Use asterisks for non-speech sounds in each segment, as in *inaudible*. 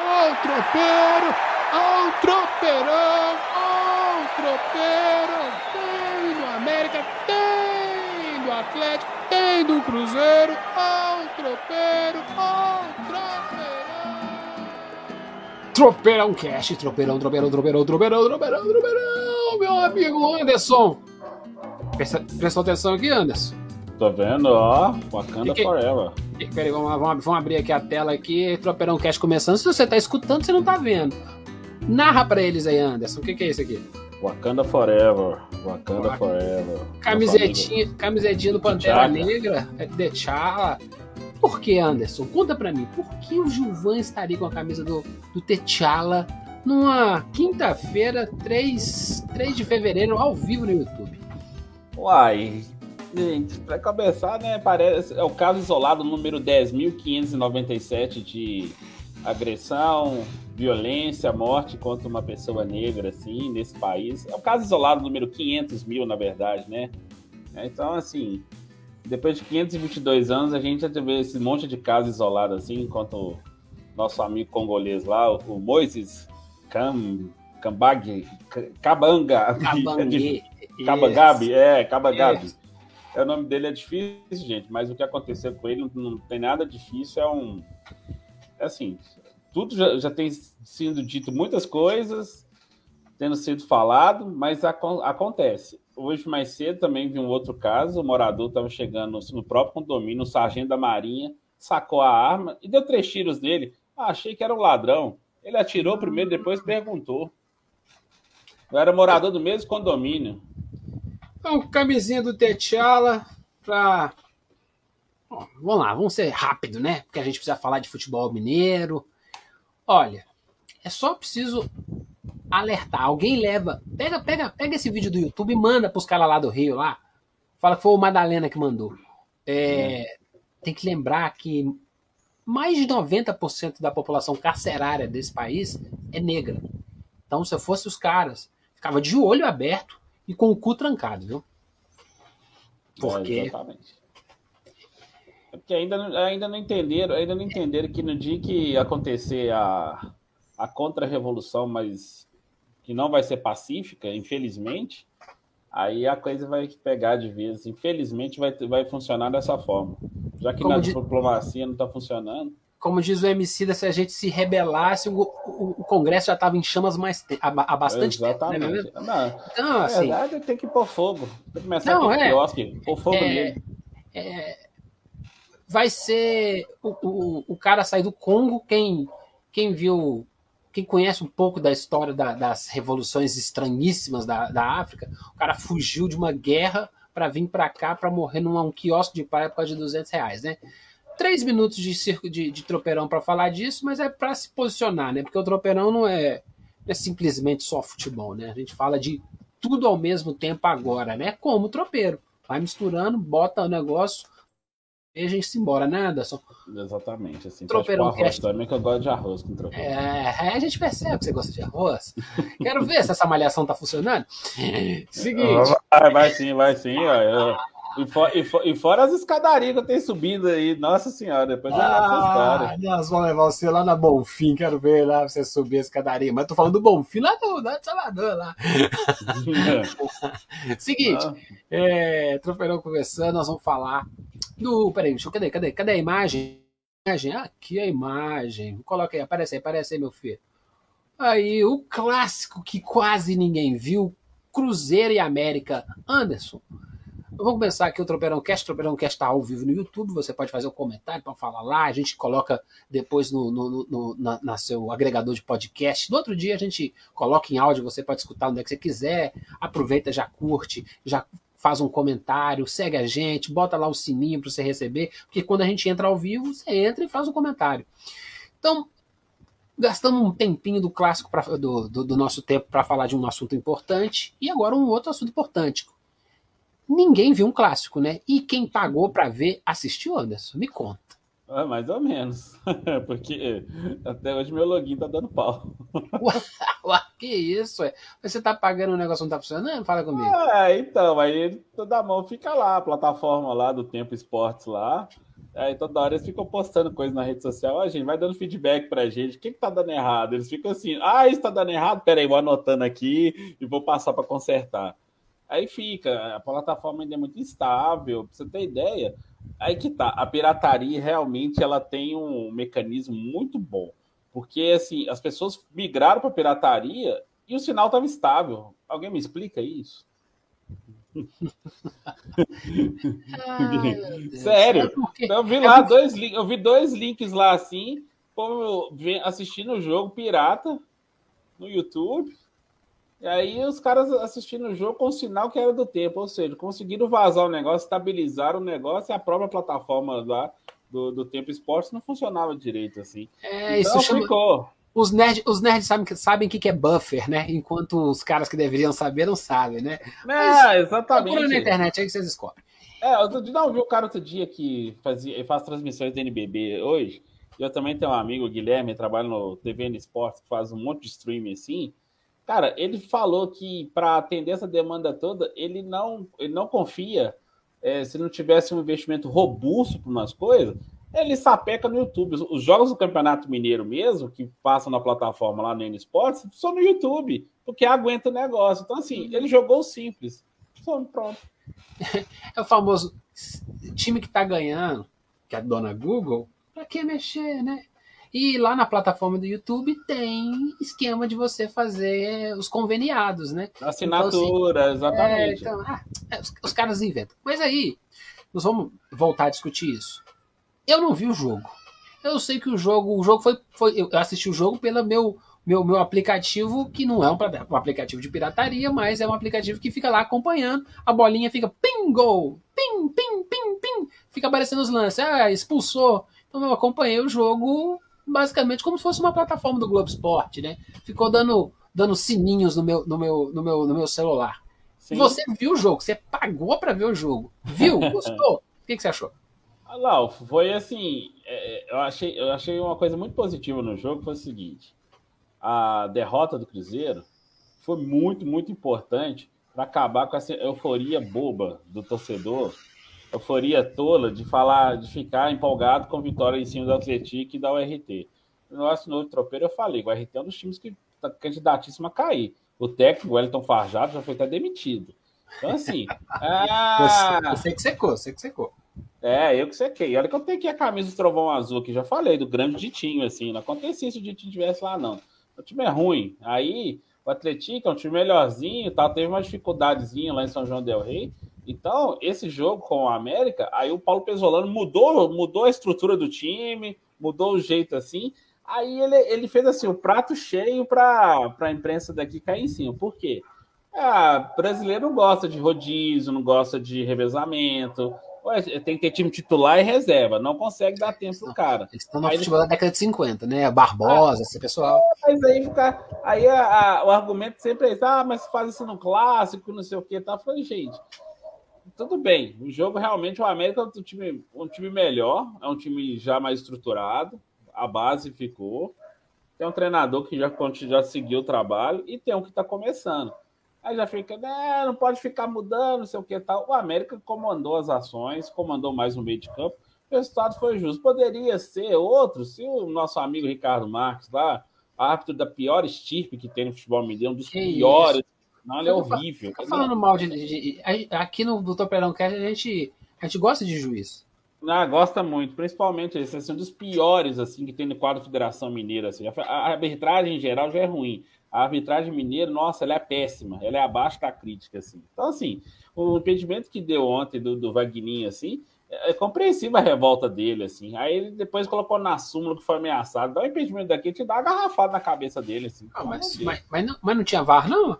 Ó o tropeiro, ó o tropeirão, ó o tropeiro. Tem do América, tem do Atlético, tem do Cruzeiro, ó o tropeiro, ó o tropeirão. Tropeirão Cash, tropeirão, tropeirão, tropeirão, tropeirão, tropeirão, tropeirão, meu amigo Anderson. Presta, prestou atenção aqui, Anderson? Tô vendo, ó, Wakanda Que que- Forever. Peraí, vamos, vamos, vamos abrir aqui a tela aqui, Tropeirão Cash começando. Se você tá escutando, você não tá vendo. Narra pra eles aí, Anderson. O que, que é isso aqui? Wakanda Forever. Wakanda Wak- Forever. Camisetinha, camisetinha do Pantera. Negra, é The T'Challa. Por que, Anderson? Conta pra mim. Por que o Gilvan estaria com a camisa do, do T'Challa numa quinta-feira, 3, 3 de fevereiro, ao vivo no YouTube? Uai, gente, pra começar, né, parece, é o caso isolado número 10.597 de agressão, violência, morte contra uma pessoa negra, assim, nesse país. É o caso isolado número 500 mil, na verdade, né? É, Então, assim, depois de 522 anos, a gente já teve esse monte de casos isolados, assim, enquanto o nosso amigo congolês lá, o Moises Cam, Cambag, Cabanga, *laughs* Cabangue. *laughs* É, Cabagabi. O nome dele é difícil, gente, mas o que aconteceu com ele não, não tem nada difícil, é um. É assim, tudo já, já tem sido dito muitas coisas, tendo sido falado, mas acon- acontece. Hoje, mais cedo, também vi um outro caso: o morador estava chegando no próprio condomínio, o sargento da Marinha sacou a arma e deu três tiros nele. Ah, achei que era um ladrão. Ele atirou primeiro, depois perguntou. Eu era morador do mesmo condomínio. Então, camisinha do T'Challa pra. Bom, vamos lá, vamos ser rápido, né? Porque a gente precisa falar de futebol mineiro. Olha, é só preciso alertar. Alguém leva. Pega, pega, pega esse vídeo do YouTube e manda pros caras lá do Rio lá. Fala que foi o Madalena que mandou. É, Tem que lembrar que mais de 90% da população carcerária desse país é negra. Então, se eu fosse os caras, ficava de olho aberto e com o cu trancado, viu? É, Porque exatamente. É porque ainda, não- ainda não entenderam, ainda não entenderam que no dia que acontecer a, a contra-revolução, mas que não vai ser pacífica, infelizmente, aí a coisa vai pegar de vez. Infelizmente vai, vai funcionar dessa forma. Já que Como na di- diplomacia não está funcionando. Como diz o MC, se a gente se rebelasse, o, o- o Congresso já estava em chamas mais há, bastante tempo. Né, meu Exatamente. amigo? Não, Então, na assim, verdade, tem que pôr fogo. Tem que começar Não, é. quiosque, pôr fogo É. nele. vai ser o, o, o cara sair do Congo, quem, quem viu, quem conhece um pouco da história da- das revoluções estranhíssimas da, da África, o cara fugiu de uma guerra para vir para cá para morrer num um quiosque de praia por causa de 200 reais, né? Três minutos de circo de, de tropeirão para falar disso, mas é para se posicionar, né? Porque o tropeirão não é, não é simplesmente só futebol, né? A gente fala de tudo ao mesmo tempo agora, né? Como o tropeiro. Vai misturando, bota o negócio, e a gente se embora, né, Anderson? Exatamente. Assim, Tropeirão pode pôr arroz também, que eu gosto de arroz com tropeirão. É, a gente percebe que você gosta de arroz. *laughs* Quero ver se essa malhação tá funcionando. Seguinte, Vai, vai sim, vai sim. Ó, eu- e, fo- e fo- e fora as escadarias que eu tenho subindo aí, nossa senhora, depois eu conto essa ah, história. nós vamos levar você lá na Bonfim, quero ver lá você subir a escadaria. Mas tô falando do Bonfim lá do, de Salvador, lá. *laughs* Seguinte, Ah, é, Tropeirão conversando, nós vamos falar do. Peraí, deixa eu, cadê, cadê, cadê a imagem? Imagem, aqui a imagem. Coloca aí, aparece aí, aparece aí, meu filho. Aí, o clássico que quase ninguém viu: Cruzeiro e América. Anderson. Vamos começar aqui o Tropeirão Cast. O Tropeirão Cast está ao vivo no YouTube. Você pode fazer um comentário para falar lá. A gente coloca depois no, no, no na, na seu agregador de podcast. No outro dia a gente coloca em áudio. Você pode escutar onde é que você quiser. Aproveita, já curte, já faz um comentário, segue a gente, bota lá o sininho para você receber, porque quando a gente entra ao vivo, você entra e faz um comentário. Então, gastamos um tempinho do clássico pra, do, do, do nosso tempo para falar de um assunto importante e agora um outro assunto importante. Ninguém viu um clássico, né? E quem pagou para ver assistiu, Anderson? Me conta. ah, mais ou menos. *laughs* Porque até hoje meu login tá dando pau. *laughs* Ué, que isso, é? Você tá pagando um negócio não tá funcionando? Fala comigo. É, então, aí toda mão fica lá, a plataforma lá do Tempo Esportes lá. Aí toda hora eles ficam postando coisa na rede social. A gente vai dando feedback pra gente. O que, que tá dando errado? Eles ficam assim, ah, isso tá dando errado? Peraí, vou anotando aqui e vou passar para consertar. Aí fica, a plataforma ainda é muito instável. Pra você ter ideia, aí que tá. A pirataria realmente ela tem um mecanismo muito bom. Porque assim, as pessoas migraram para pirataria e o sinal estava estável. Alguém me explica isso? Ai, *laughs* Sério. É eu vi lá dois eu vi dois links lá assim, como assistindo o jogo pirata no YouTube. E aí os caras assistindo o jogo com o sinal que era do tempo, ou seja, conseguiram vazar o negócio, estabilizar o negócio e a própria plataforma lá do, do Tempo Esportes não funcionava direito assim. É, então, isso ficou. Os nerds, os nerds sabem que sabem o que é buffer, né? Enquanto os caras que deveriam saber não sabem, né? É, exatamente. na internet aí que vocês descobrem. É, eu não vi o cara outro dia que fazia, faz transmissões da NBB hoje. Eu também tenho um amigo, o Guilherme, trabalha no TVN Esportes, que faz um monte de streaming assim. Cara, ele falou que para atender essa demanda toda, ele não, ele não confia é, se não tivesse um investimento robusto para umas coisas, ele sapeca no YouTube. Os jogos do Campeonato Mineiro mesmo, que passam na plataforma lá no N Sports, são no YouTube, porque aguenta o negócio. Então, assim, ele jogou simples. Pronto. *laughs* É o famoso time que tá ganhando, que é a dona Google, pra que mexer, né? E lá na plataforma do YouTube tem esquema de você fazer os conveniados, né? Assinatura, então, assim, exatamente. É, então, ah, é, os, os, caras inventam. Mas aí, nós vamos voltar a discutir isso. Eu não vi o jogo. Eu sei que o jogo, o jogo foi, foi eu assisti o jogo pelo meu meu, meu aplicativo, que não é um, um, aplicativo de pirataria, mas é um aplicativo que fica lá acompanhando. A bolinha fica ping, gol, ping, ping, ping, ping. Fica aparecendo os lances. Ah, expulsou. Então eu acompanhei o jogo basicamente como se fosse uma plataforma do Globo Esporte, né? Ficou dando, dando sininhos no meu, no meu, no meu, no meu celular. Sim. Você viu o jogo, você pagou para ver o jogo. Viu? *laughs* Gostou? o que, que você achou? Lá, foi assim, é, eu, achei, eu achei uma coisa muito positiva no jogo, foi o seguinte, a derrota do Cruzeiro foi muito, muito importante para acabar com essa euforia boba do torcedor euforia tola de falar, de ficar empolgado com vitória em cima do Atlético e da URT. No nosso novo tropeiro, eu falei, o URT é um dos times que está candidatíssimo a cair. O técnico, o Wellington Farjado, já foi até demitido. Então, assim. *laughs* ah, você, que secou, você que secou. É, eu que sequei. Olha que eu tenho aqui a camisa do Trovão Azul, que já falei, do grande Ditinho, assim. Não acontecia se o Ditinho estivesse lá, não. O time é ruim. Aí, o Atlético é um time melhorzinho, tá? teve uma dificuldadezinha lá em São João Del Rei. Então, esse jogo com o América, aí o Paulo Pesolano mudou, mudou a estrutura do time, mudou o jeito assim. Aí ele, ele fez assim o prato cheio para a imprensa daqui cair em cima. Por quê? Ah, brasileiro não gosta de rodízio, não gosta de revezamento. Tem que ter time titular e reserva, não consegue dar tempo pro cara. Eles estão no aí futebol ele... da década de 50, né? Barbosa, ah, esse pessoal. Mas aí, fica, aí a, a, o argumento sempre é: ah, mas faz isso no clássico, não sei o que. Tá? Eu falei, gente, tudo bem. O jogo realmente o América é um time, um time melhor, é um time já mais estruturado, a base ficou. Tem um treinador que já, já seguiu o trabalho e tem um que está começando. Aí já fica, né, não pode ficar mudando, não sei o que tal. O América comandou as ações, comandou mais no meio de campo. O resultado foi justo. Poderia ser outro se o nosso amigo Ricardo Marques lá, árbitro da pior estirpe que tem no futebol mineiro, um dos que piores isso? Não, ele é horrível. Tá falando mal de, de, de, Aqui no Doutor Perão Cast a gente, a gente gosta de juiz. Ah, gosta muito, principalmente esse é um dos piores assim que tem no quadro Federação Mineira. Assim. A arbitragem em geral já é ruim. A arbitragem mineira, nossa, ela é péssima, ela é abaixo da crítica, assim. Então, assim, o impedimento que deu ontem do, do Vagninho, assim, é, é compreensível a revolta dele, assim. Aí ele depois colocou na súmula que foi ameaçado. Dá um impedimento daqui, te dá uma garrafada na cabeça dele, assim. Ah, mas, mas, mas, não, mas não tinha VAR, não?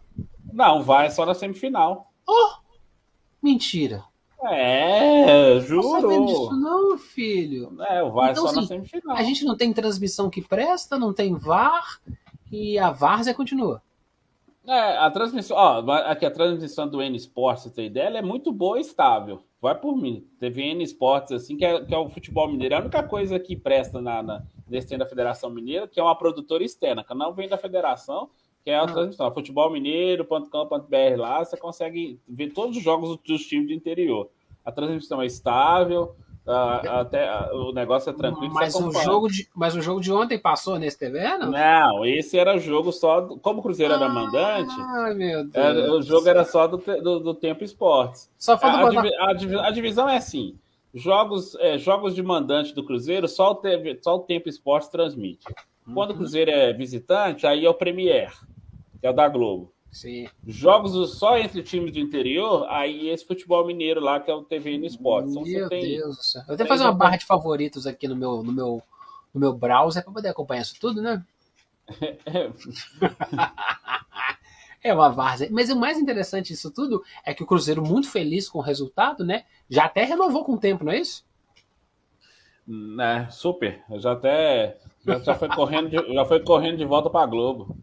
Não, vai só na semifinal. Oh! Mentira. É, juro. Não disso não, filho. É, o VAR então, só assim, na semifinal. A gente não tem transmissão que presta, não tem VAR e a Várzea continua. É, a transmissão, ó, aqui a transmissão do N Sports, você tem ideia, ela é muito boa e estável. Vai por mim. Teve N Sports, assim, que é, que é o futebol mineiro. É a única coisa que presta na, na, nesse da Federação Mineira, que é uma produtora externa, que não vem da federação, que é a transmissão, futebolmineiro.com.br lá, você consegue ver todos os jogos dos times do interior. A transmissão é estável, Uh, até uh, o negócio é tranquilo. Mas o, jogo de, mas o jogo de ontem passou nesse TV, não? Não, esse era o jogo só. Do, como o Cruzeiro ah, era mandante, ai, meu Deus. Era, o jogo era só do, do, do Tempo Esportes. Só falta a, a, a, divisão é assim: jogos, é, jogos de mandante do Cruzeiro, só o, TV, só o Tempo Esportes transmite. Quando o uhum. Cruzeiro é visitante, aí é o Premier, que é o da Globo. Sim. Jogos só entre times do interior, aí esse futebol mineiro lá, que é o TV no Esporte. Então, meu tem... Deus do céu. Eu tenho que fazer uma barra de favoritos aqui no meu, no meu, no meu browser para poder acompanhar isso tudo, né? *laughs* é uma várzea. Mas o mais interessante disso tudo é que o Cruzeiro, muito feliz com o resultado, né? Já até renovou com o tempo, não é isso? É, super. Eu já até já, foi correndo de, já foi correndo de volta para a Globo.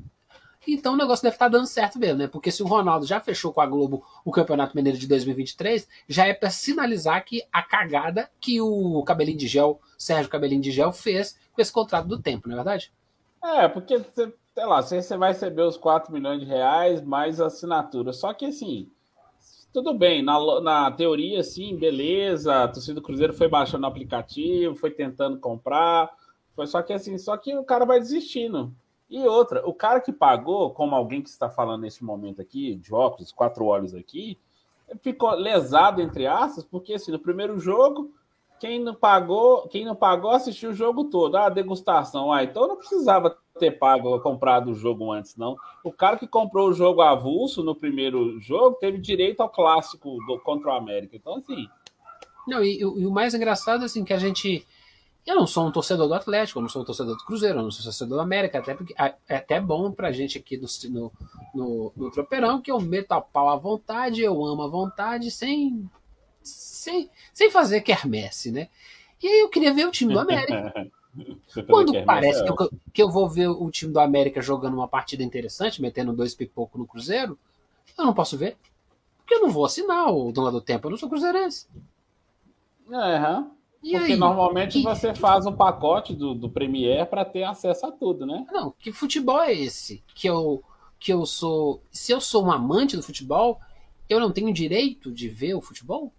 Então o negócio deve estar tá dando certo mesmo, né? Porque se o Ronaldo já fechou com a Globo o Campeonato Mineiro de 2023, já é para sinalizar que a cagada que o Cabelinho de Gel, Sérgio Cabelinho de Gel, fez com esse contrato do tempo, não é verdade? É, porque, sei lá, você vai receber os 4 milhões de reais mais assinatura. Só que assim, tudo bem, na, na teoria, sim, beleza. A torcida do Cruzeiro foi baixando o aplicativo, foi tentando comprar. Foi só que assim, só que o cara vai desistindo. E outra, o cara que pagou, como alguém que está falando nesse momento aqui, de óculos, quatro olhos aqui, ficou lesado, entre aspas, porque assim, no primeiro jogo, quem não pagou, quem não pagou assistiu o jogo todo. Ah, degustação. Ah, então não precisava ter pago, comprado o jogo antes, não. O cara que comprou o jogo avulso no primeiro jogo teve direito ao clássico do contra o América. Então, assim. Não, e, e o mais engraçado, assim, que a gente eu não sou um torcedor do Atlético, eu não sou um torcedor do Cruzeiro, eu não sou um torcedor do América, até porque é, é até bom pra gente aqui no, no, no, no Tropeirão, que eu meto a pau à vontade, eu amo à vontade, sem, sem, sem fazer quermesse, né? E aí eu queria ver o time do América. *laughs* Quando parece que eu, que eu vou ver o time do América jogando uma partida interessante, metendo dois pipocos no Cruzeiro, eu não posso ver. Porque eu não vou assinar o Dona do Tempo, eu não sou cruzeirense. Aham. Uhum. E Porque aí? normalmente e... você faz um pacote do, do Premiere para ter acesso a tudo, né? Não, que futebol é esse? Que eu, que eu sou. Se eu sou um amante do futebol, eu não tenho direito de ver o futebol?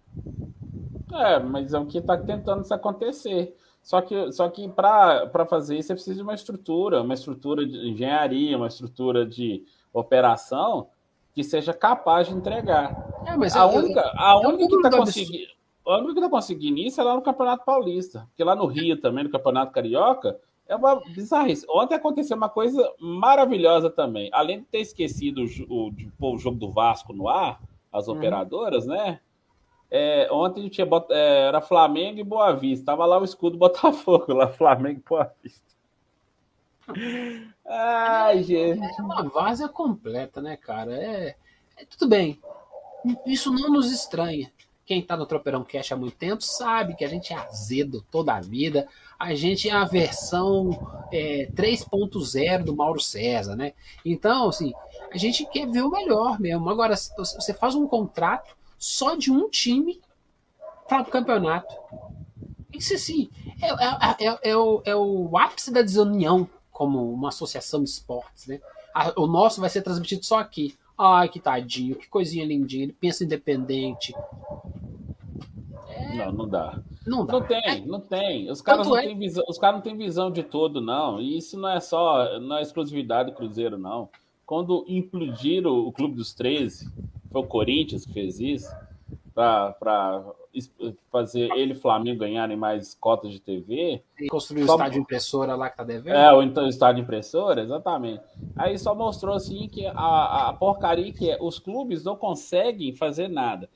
É, mas é o que está tentando isso acontecer. Só que, só que para fazer isso, você precisa de uma estrutura, uma estrutura de engenharia, uma estrutura de operação que seja capaz de entregar. É, mas a eu, única, a única que está conseguindo a única que tá conseguindo isso é lá no Campeonato Paulista. Porque lá no Rio também, no Campeonato Carioca, é uma bizarrice. Ontem aconteceu uma coisa maravilhosa também. Além de ter esquecido o, pôr o jogo do Vasco no ar, as uhum. operadoras, né? É, ontem tinha, é, era Flamengo e Boa Vista. Tava lá o escudo Botafogo, lá Flamengo e Boa Vista. Ai, é, gente. É uma várzea completa, né, cara? É, é, tudo bem. Isso não nos estranha. Quem está no Tropeirão Cash há muito tempo sabe que a gente é azedo toda a vida. A gente é a versão é, 3.0 do Mauro César, né? Então, assim, a gente quer ver o melhor mesmo. Agora, você faz um contrato só de um time para o campeonato. Isso, assim, é, é, é, é, o, é o ápice da desunião como uma associação de esportes, né? o nosso vai ser transmitido só aqui. Ai, que tadinho, que coisinha lindinha. Ele pensa independente. É... Não, não dá. Não, dá. não tem, não tem. Os caras não, é... têm visão, os caras não têm visão de todo, não. E isso não é só, não é exclusividade do Cruzeiro, não. Quando implodiram o Clube dos 13, foi o Corinthians que fez isso, para fazer ele e Flamengo ganharem mais cotas de TV. E construir o estádio impressora lá que tá devendo? É, ou então o estádio impressora, exatamente. Aí só mostrou assim que a, a porcaria que é, os clubes não conseguem fazer nada.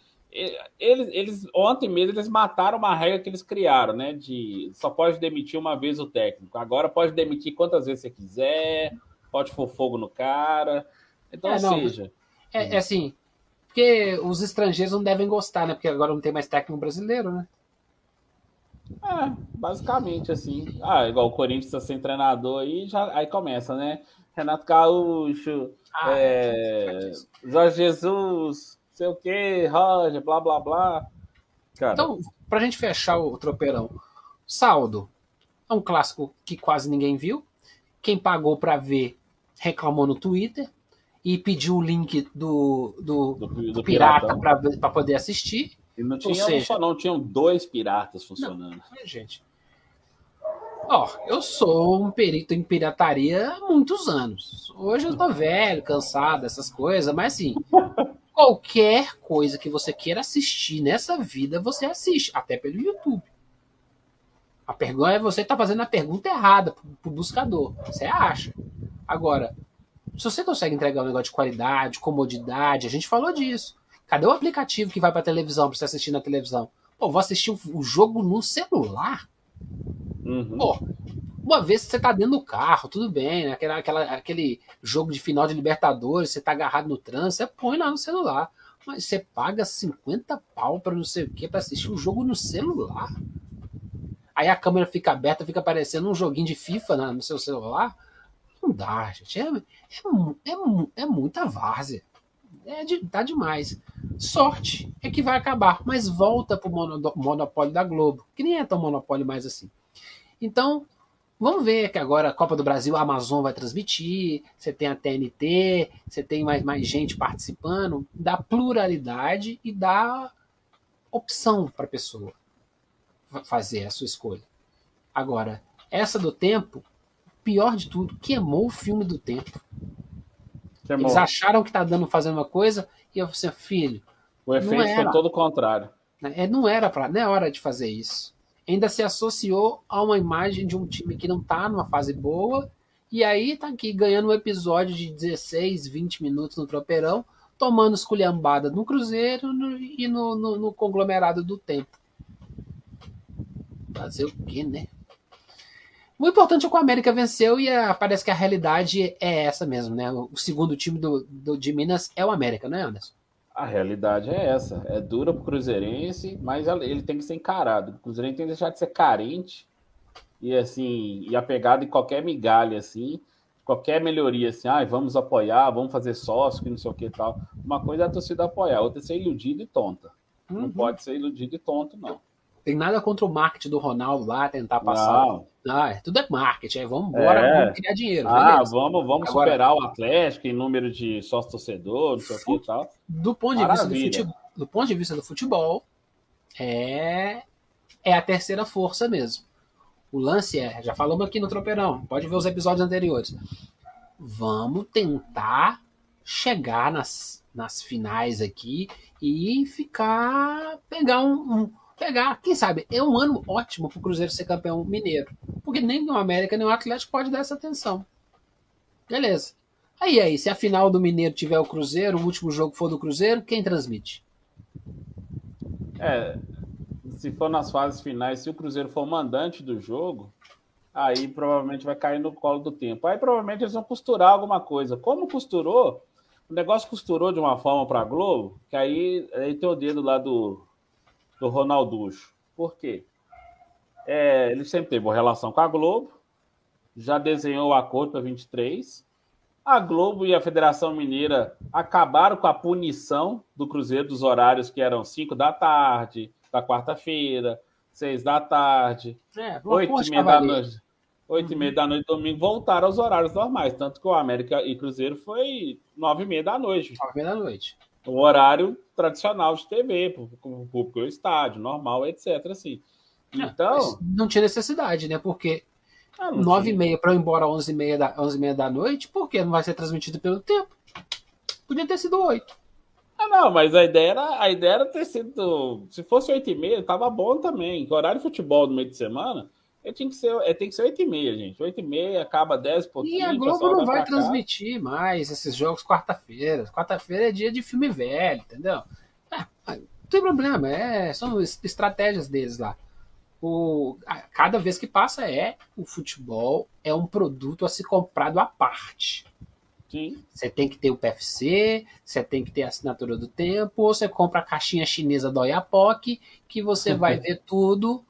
Eles, eles ontem mesmo eles mataram uma regra que eles criaram, né? De só pode demitir uma vez o técnico. Agora pode demitir quantas vezes você quiser, pode pôr fogo no cara. Então, é, seja. É, é assim, porque os estrangeiros não devem gostar, né? Porque agora não tem mais técnico brasileiro, né? É, basicamente assim. Ah, igual o Corinthians está sem treinador aí, já, aí começa, né? Renato Gaúcho, ah, é, Jorge Jesus, sei o que, Roger, blá blá blá. Cara. Então, pra gente fechar o tropeirão, saldo. É um clássico que quase ninguém viu. Quem pagou para ver reclamou no Twitter e pediu o link do, do, do, do pirata, para poder assistir. E não tinha seja, só não, tinham dois piratas funcionando. Não, gente. Ó, eu sou um perito em pirataria há muitos anos. Hoje eu tô *laughs* velho, cansado dessas coisas, mas assim, qualquer coisa que você queira assistir nessa vida, você assiste, até pelo YouTube. A pergunta é você tá fazendo a pergunta errada pro, pro buscador. Você acha. Agora, se você consegue entregar um negócio de qualidade, comodidade, a gente falou disso. Cadê o aplicativo que vai pra televisão pra você assistir na televisão? Pô, vou assistir o jogo no celular. Uhum. Pô, uma vez que você tá dentro do carro, tudo bem, né? Aquela, aquela, aquele jogo de final de Libertadores, você tá agarrado no trânsito, você põe lá no celular. Mas você paga 50 pau pra não sei o que, pra assistir o um jogo no celular. Aí a câmera fica aberta, fica aparecendo um joguinho de FIFA no seu celular. Não dá, gente. É, é, é, é muita várzea é de, tá demais. Sorte é que vai acabar, mas volta pro monopólio da Globo, que nem é tão monopólio mais assim. Então, vamos ver que agora a Copa do Brasil a Amazon vai transmitir, você tem a TNT, você tem mais, mais gente participando, dá pluralidade e dá opção para a pessoa fazer a sua escolha. Agora, essa do tempo, pior de tudo, queimou o filme do tempo. Eles acharam que tá dando fazendo uma coisa e eu falei assim, filho. O efeito era, foi todo o contrário. É, não era para, não é hora de fazer isso. Ainda se associou a uma imagem de um time que não tá numa fase boa e aí tá aqui ganhando um episódio de 16, 20 minutos no tropeirão, tomando esculhambada no Cruzeiro no, e no, no, no conglomerado do tempo. Fazer o quê, né? O importante é que o América venceu e a, parece que a realidade é essa mesmo, né? O segundo time do, do, de Minas é o América, não é, Anderson? A realidade é essa. É dura pro Cruzeirense, mas ele tem que ser encarado. O Cruzeirense tem que deixar de ser carente e assim, e apegado em qualquer migalha, assim, qualquer melhoria, assim, ah, vamos apoiar, vamos fazer sócio, que não sei o que e tal. Uma coisa é a torcida apoiar, outra é ser iludido e tonta. Uhum. Não pode ser iludido e tonto, não. Tem nada contra o marketing do Ronaldo lá, tentar passar. Não. Ah, tudo é marketing. Aí vamos embora, é. vamos criar dinheiro. Ah, beleza. vamos, vamos Agora, superar o Atlético em número de sócio torcedor, não sei o que e tal. Do ponto, de vista do, futebol, do ponto de vista do futebol, é, é a terceira força mesmo. O lance é, já falamos aqui no Tropeirão, pode ver os episódios anteriores. Vamos tentar chegar nas, nas finais aqui e ficar. pegar um, um pegar, quem sabe, é um ano ótimo para o Cruzeiro ser campeão mineiro. Porque nem o América nem o Atlético pode dar essa atenção. Beleza. Aí aí, se a final do Mineiro tiver o Cruzeiro, o último jogo for do Cruzeiro, quem transmite? É, se for nas fases finais, se o Cruzeiro for mandante do jogo, aí provavelmente vai cair no colo do tempo. Aí provavelmente eles vão costurar alguma coisa. Como costurou, o negócio costurou de uma forma para a Globo, que aí, aí tem o dedo lá do, do Ronalducho. Por quê? É, ele sempre teve uma relação com a Globo, já desenhou o acordo para 23. A Globo e a Federação Mineira acabaram com a punição do Cruzeiro dos horários que eram 5 da tarde, da quarta-feira, 6 da tarde, é, 8 e meia da noite. 8 uhum. e meia da noite, domingo, voltaram aos horários normais. Tanto que o América e Cruzeiro foi 9 e meia da noite. 9 e meia da noite o horário tradicional de TV, para o público o estádio, normal, etc. Assim. Então. Não tinha necessidade, né? Porque ah, nove e meia para ir embora às onze e meia da, onze e meia da noite, por que não vai ser transmitido pelo tempo? Podia ter sido oito. Ah, não, mas a ideia era, a ideia era ter sido. Se fosse oito e meia, tava bom também. Horário de futebol no meio de semana é, tem que ser, é, tem que ser 8 e meia, gente. 8 e meia, acaba 10 pouquinho. E a Globo não vai transmitir mais esses jogos quarta-feira. Quarta-feira é dia de filme velho, entendeu? É, não tem problema, é, são estratégias deles lá. O, cada vez que passa é o futebol é um produto a ser comprado à parte. Sim. Você tem que ter o PFC, você tem que ter a assinatura do tempo, ou você compra a caixinha chinesa do Oiapoque, que você vai *laughs* ver tudo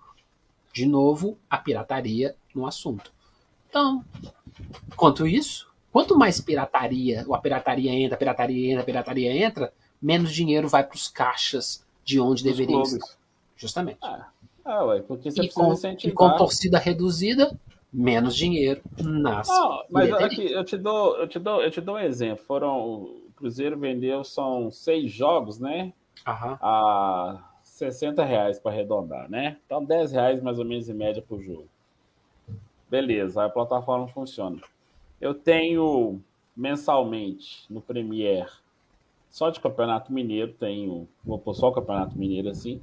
de novo, a pirataria no assunto. Então, quanto isso, quanto mais pirataria, a pirataria entra, a pirataria entra, a pirataria entra, menos dinheiro vai para os caixas de onde deveria clubes. estar. Justamente. Ah, ah ué, porque você e, com, e com torcida reduzida, menos dinheiro nas. Não, mas aqui, eu te dou, eu te dou, eu te dou um exemplo. Foram o Cruzeiro vendeu são seis jogos, né? Aham. A 60 reais para arredondar, né? Então 10 reais mais ou menos em média por jogo. Beleza, a plataforma funciona. Eu tenho mensalmente no Premiere, só de Campeonato Mineiro, tenho, vou pôr só o Campeonato Mineiro assim,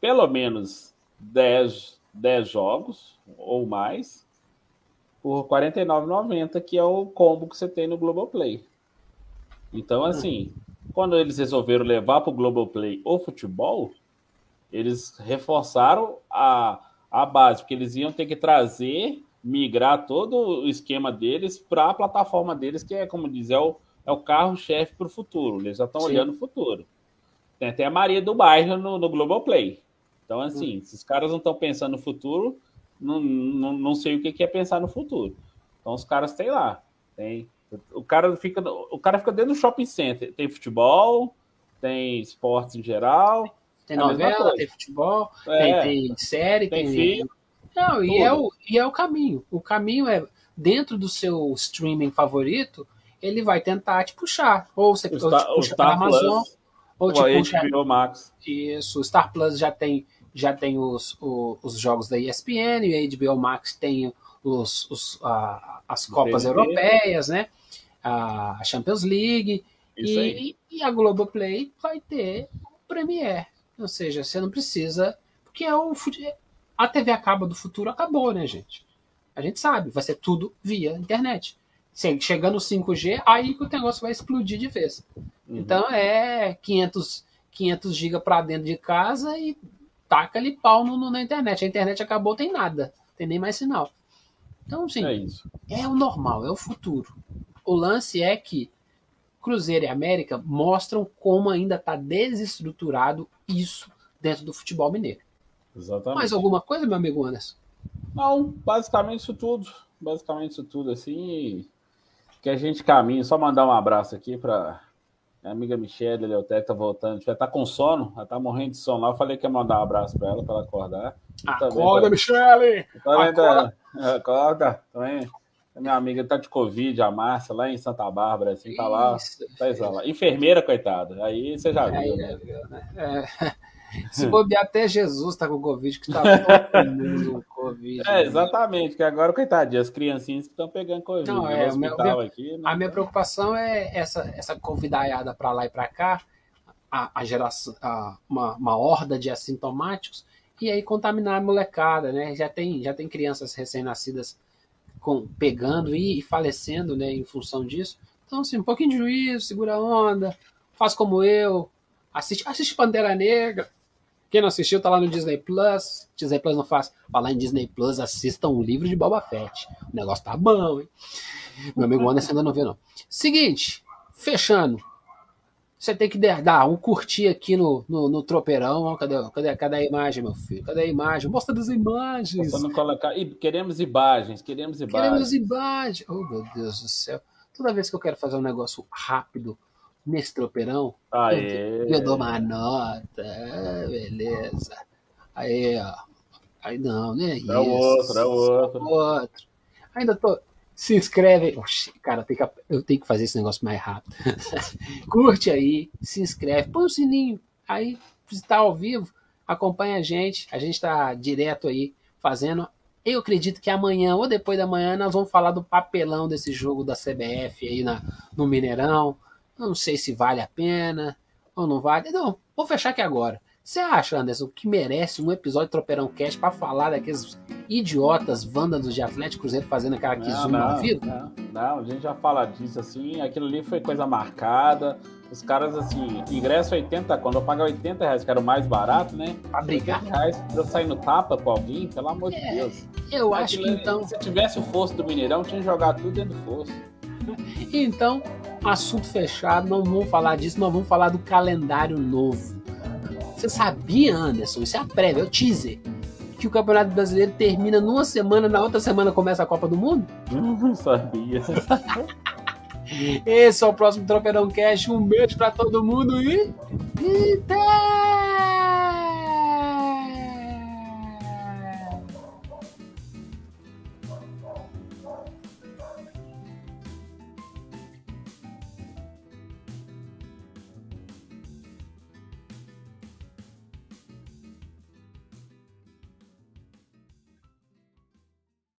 pelo menos 10, 10 jogos ou mais por R$ 49,90, que é o combo que você tem no Globoplay. Então, assim, quando eles resolveram levar para o Globoplay o futebol, eles reforçaram a, a base, porque eles iam ter que trazer migrar todo o esquema deles para a plataforma deles, que é, como diz, é o, é o carro-chefe para o futuro. Eles já estão olhando o futuro. Tem até a Maria do Bairro no, no Globoplay. Então, assim, hum. se os caras não estão pensando no futuro, não, não, não sei o que é pensar no futuro. Então, os caras têm lá. Tem, o, cara fica, o cara fica dentro do shopping center. Tem futebol, tem esportes em geral. Tem novela, tem futebol, é, tem, tem, série, tem, tem filme. Não, e é, o, e é o caminho. O caminho é, dentro do seu streaming favorito, ele vai tentar te puxar. Ou você Star, te puxa pela Amazon, Plus, ou te puxa. HBO Max. Isso, o Star Plus já tem, já tem os, os, os jogos da ESPN, e o HBO Max tem os, os, a, as Copas Europeias, né? A Champions League. E, e, a Globoplay vai ter o Premiere. Ou seja, você não precisa. Porque é o, a TV a cabo do futuro acabou, né, gente? A gente sabe, vai ser tudo via internet. Chegando no 5G, aí que o negócio vai explodir de vez. Uhum. Então é 500, 500 GB para dentro de casa e taca ali pau no, no, na internet. A internet acabou, tem nada, tem nem mais sinal. Então, sim, é, é o normal, é o futuro. O lance é que Cruzeiro e América mostram como ainda está desestruturado isso dentro do futebol mineiro. Exatamente. Mais alguma coisa, meu amigo Anderson? Não, basicamente isso tudo. Basicamente isso tudo, assim. Que a gente caminha. Só mandar um abraço aqui para minha amiga Michelle Leotec, tá voltando. Já tá com sono, ela tá morrendo de sono lá. Eu falei que ia mandar um abraço para ela, para ela acordar. Acorda, tá... Michelle! Acorda! Acorda! Também. Minha amiga tá de Covid, a Márcia, lá em Santa Bárbara, assim, tá lá. Tá. Enfermeira, coitada. Aí você já viu, né? É. Se bobear até Jesus tá com Covid, que tá todo mundo com Covid. É, exatamente, que agora, coitadinho, as criancinhas que estão pegando Covid. Não, é, hospital meu, aqui, a minha preocupação é essa, essa convidaiada para lá e para cá, a, a geração, a, uma, uma horda de assintomáticos, e aí contaminar a molecada, né? Já tem, já tem crianças recém-nascidas com, pegando e, e falecendo, né, em função disso. Então, assim, um pouquinho de juízo, segura a onda, faz como eu, assiste, assiste Pantera Negra, quem não assistiu, tá lá no Disney Plus. Disney Plus não faz. Falar em Disney Plus, assistam um livro de Boba Fett. O negócio tá bom, hein? Meu amigo Anderson ainda não viu, não. Seguinte, fechando. Você tem que dar um curtir aqui no, no, no tropeirão. Cadê, cadê, cadê a imagem, meu filho? Cadê a imagem? Mostra das imagens. Não colocar. Queremos imagens, queremos imagens. Queremos imagens. Oh, meu Deus do céu. Toda vez que eu quero fazer um negócio rápido, nesse tropeirão, eu, eu, dou uma nota, ah, beleza. Aí, ó. Aí não, né? É o outro, é o outro. outro. Ainda tô. Se inscreve. Oxi, cara, tem que, eu tenho que fazer esse negócio mais rápido. *laughs* Curte aí, se inscreve, põe o sininho. Aí, se está ao vivo, acompanha a gente. A gente está direto aí fazendo. Eu acredito que amanhã ou depois da manhã nós vamos falar do papelão desse jogo da CBF aí na, no Mineirão. Eu não sei se vale a pena ou não vale. Não, vou fechar aqui agora. Você acha, Anderson, que merece um episódio de Tropeirão Cast para falar daqueles idiotas vândalos de Atlético Cruzeiro fazendo aquela kizuma na vida? Não, não, a gente já fala disso assim. Aquilo ali foi coisa marcada. Os caras, assim, ingresso 80, quando eu pagar 80 reais, que era o mais barato, né? Pra brigar. reais pra eu sair no tapa com alguém, pelo amor é, de Deus. Eu acho que então. Se tivesse o fosso do Mineirão, tinha jogado tudo dentro do fosso. Então, assunto fechado, não vamos falar disso, nós vamos falar do calendário novo. Você sabia, Anderson? Isso é a prévia, é o teaser. Que o Campeonato Brasileiro termina numa semana, na outra semana começa a Copa do Mundo? Não sabia. *laughs* Esse é o próximo Tropeirão Cash. Um beijo para todo mundo e. Eita!